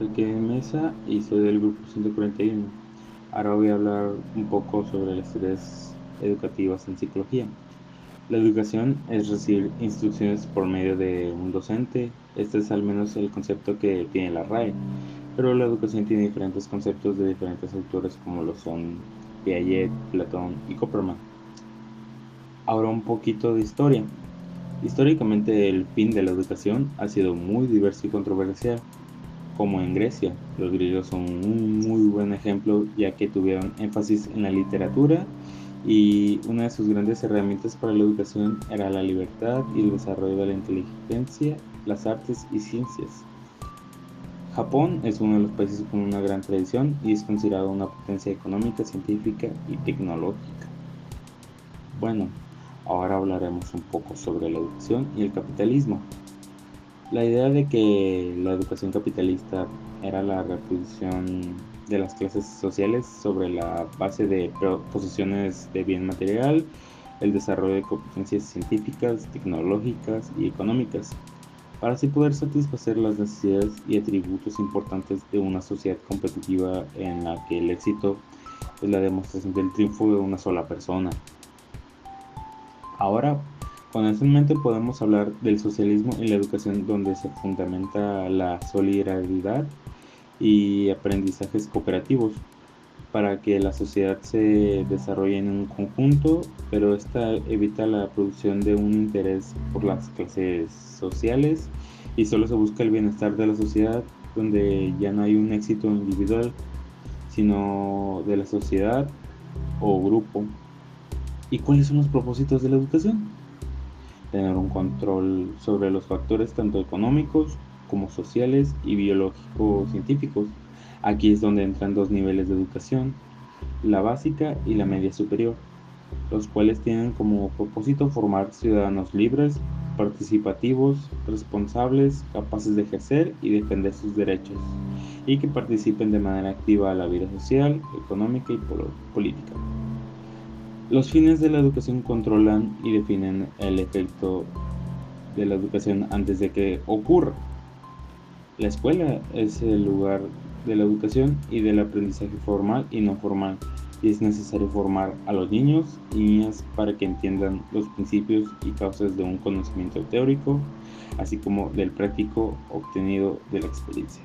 Mesa y soy del grupo 141. Ahora voy a hablar un poco sobre las tareas educativas en psicología. La educación es recibir instrucciones por medio de un docente. Este es al menos el concepto que tiene la RAE. Pero la educación tiene diferentes conceptos de diferentes autores como lo son Piaget, Platón y Copperman. Ahora un poquito de historia. Históricamente el fin de la educación ha sido muy diverso y controversial, como en Grecia. Los griegos son un muy buen ejemplo ya que tuvieron énfasis en la literatura y una de sus grandes herramientas para la educación era la libertad y el desarrollo de la inteligencia, las artes y ciencias. Japón es uno de los países con una gran tradición y es considerado una potencia económica, científica y tecnológica. Bueno, Ahora hablaremos un poco sobre la educación y el capitalismo. La idea de que la educación capitalista era la reproducción de las clases sociales sobre la base de posiciones de bien material, el desarrollo de competencias científicas, tecnológicas y económicas, para así poder satisfacer las necesidades y atributos importantes de una sociedad competitiva en la que el éxito es la demostración del triunfo de una sola persona. Ahora, con eso en mente podemos hablar del socialismo y la educación donde se fundamenta la solidaridad y aprendizajes cooperativos para que la sociedad se desarrolle en un conjunto, pero esta evita la producción de un interés por las clases sociales y solo se busca el bienestar de la sociedad donde ya no hay un éxito individual, sino de la sociedad o grupo. ¿Y cuáles son los propósitos de la educación? Tener un control sobre los factores tanto económicos como sociales y biológicos científicos. Aquí es donde entran dos niveles de educación, la básica y la media superior, los cuales tienen como propósito formar ciudadanos libres, participativos, responsables, capaces de ejercer y defender sus derechos, y que participen de manera activa a la vida social, económica y política. Los fines de la educación controlan y definen el efecto de la educación antes de que ocurra. La escuela es el lugar de la educación y del aprendizaje formal y no formal y es necesario formar a los niños y niñas para que entiendan los principios y causas de un conocimiento teórico, así como del práctico obtenido de la experiencia.